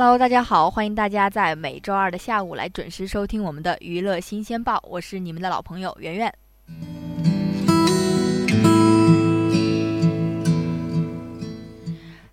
Hello，大家好，欢迎大家在每周二的下午来准时收听我们的娱乐新鲜报，我是你们的老朋友圆圆。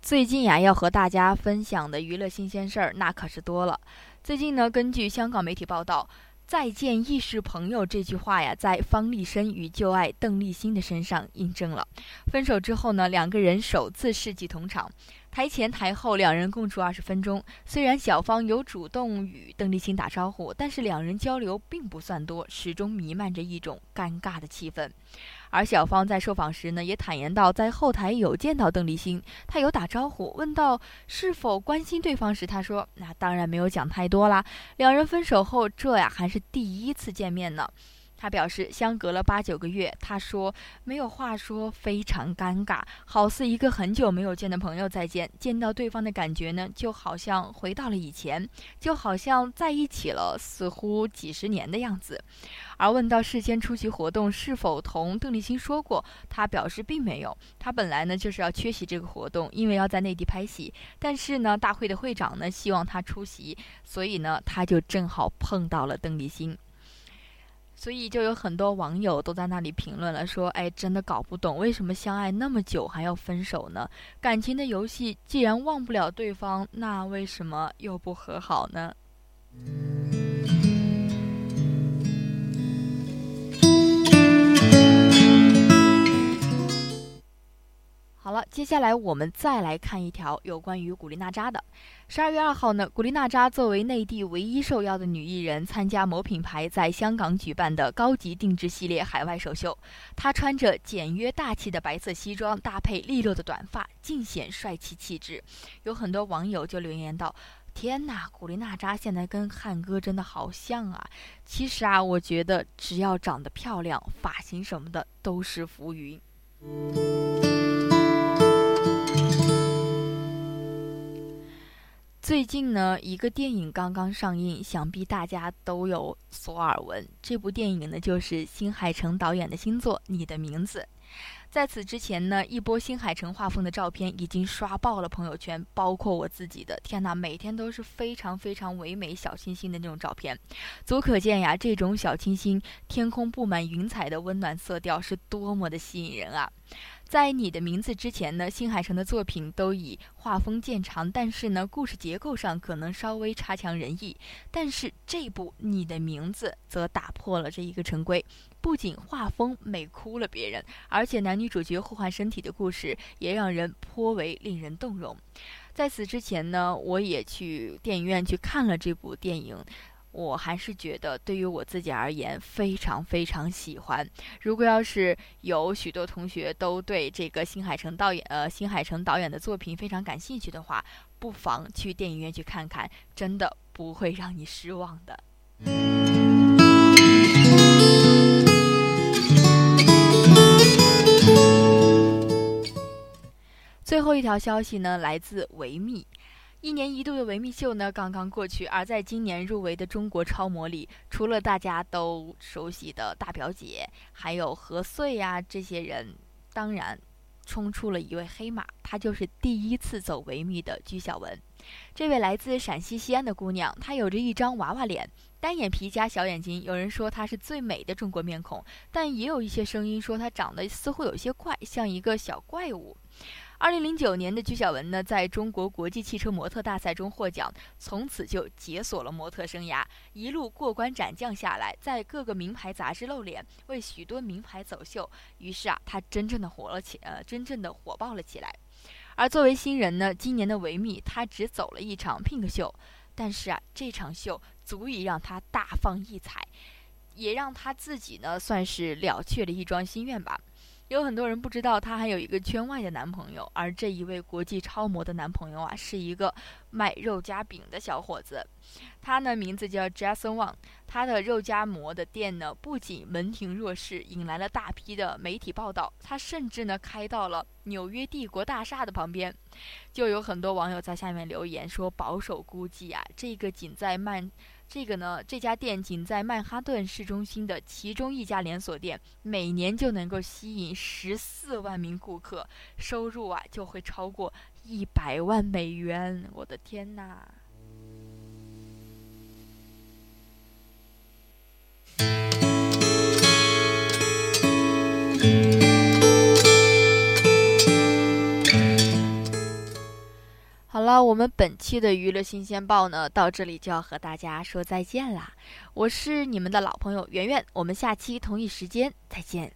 最近呀，要和大家分享的娱乐新鲜事儿那可是多了。最近呢，根据香港媒体报道，“再见亦是朋友”这句话呀，在方力申与旧爱邓丽欣的身上印证了。分手之后呢，两个人首次世纪同场。台前台后两人共处二十分钟，虽然小芳有主动与邓丽欣打招呼，但是两人交流并不算多，始终弥漫着一种尴尬的气氛。而小芳在受访时呢，也坦言到在后台有见到邓丽欣，她有打招呼，问到是否关心对方时，她说：“那当然没有讲太多啦。”两人分手后，这呀还是第一次见面呢。他表示，相隔了八九个月，他说没有话说，非常尴尬，好似一个很久没有见的朋友再见。见到对方的感觉呢，就好像回到了以前，就好像在一起了，似乎几十年的样子。而问到事先出席活动是否同邓丽欣说过，他表示并没有。他本来呢就是要缺席这个活动，因为要在内地拍戏。但是呢，大会的会长呢希望他出席，所以呢，他就正好碰到了邓丽欣。所以就有很多网友都在那里评论了，说：“哎，真的搞不懂为什么相爱那么久还要分手呢？感情的游戏既然忘不了对方，那为什么又不和好呢？”了，接下来我们再来看一条有关于古力娜扎的。十二月二号呢，古力娜扎作为内地唯一受邀的女艺人，参加某品牌在香港举办的高级定制系列海外首秀。她穿着简约大气的白色西装，搭配利落的短发，尽显帅气气质。有很多网友就留言道：“天哪，古力娜扎现在跟汉哥真的好像啊！”其实啊，我觉得只要长得漂亮，发型什么的都是浮云。最近呢，一个电影刚刚上映，想必大家都有所耳闻。这部电影呢，就是新海诚导演的新作《你的名字》。在此之前呢，一波新海诚画风的照片已经刷爆了朋友圈，包括我自己的。天哪，每天都是非常非常唯美小清新的那种照片，足可见呀，这种小清新、天空布满云彩的温暖色调是多么的吸引人啊！在你的名字之前呢，新海诚的作品都以画风见长，但是呢，故事结构上可能稍微差强人意。但是这部你的名字则打破了这一个陈规，不仅画风美哭了别人，而且男女主角互换身体的故事也让人颇为令人动容。在此之前呢，我也去电影院去看了这部电影。我还是觉得，对于我自己而言，非常非常喜欢。如果要是有许多同学都对这个新海诚导演，呃，新海诚导演的作品非常感兴趣的话，不妨去电影院去看看，真的不会让你失望的。最后一条消息呢，来自维密。一年一度的维密秀呢，刚刚过去。而在今年入围的中国超模里，除了大家都熟悉的大表姐，还有何穗呀这些人，当然冲出了一位黑马，她就是第一次走维密的鞠晓雯。这位来自陕西西安的姑娘，她有着一张娃娃脸，单眼皮加小眼睛。有人说她是最美的中国面孔，但也有一些声音说她长得似乎有些怪，像一个小怪物。二零零九年的鞠晓雯呢，在中国国际汽车模特大赛中获奖，从此就解锁了模特生涯，一路过关斩将下来，在各个名牌杂志露脸，为许多名牌走秀。于是啊，她真正的火了起，呃，真正的火爆了起来。而作为新人呢，今年的维密，她只走了一场 Pink 秀，但是啊，这场秀足以让她大放异彩，也让她自己呢，算是了却了一桩心愿吧。有很多人不知道她还有一个圈外的男朋友，而这一位国际超模的男朋友啊，是一个卖肉夹饼的小伙子。他呢名字叫 Jason Wang，他的肉夹馍的店呢不仅门庭若市，引来了大批的媒体报道，他甚至呢开到了纽约帝国大厦的旁边，就有很多网友在下面留言说，保守估计啊，这个仅在曼。这个呢，这家店仅在曼哈顿市中心的其中一家连锁店，每年就能够吸引十四万名顾客，收入啊就会超过一百万美元。我的天哪！好了，我们本期的娱乐新鲜报呢，到这里就要和大家说再见啦。我是你们的老朋友圆圆，我们下期同一时间再见。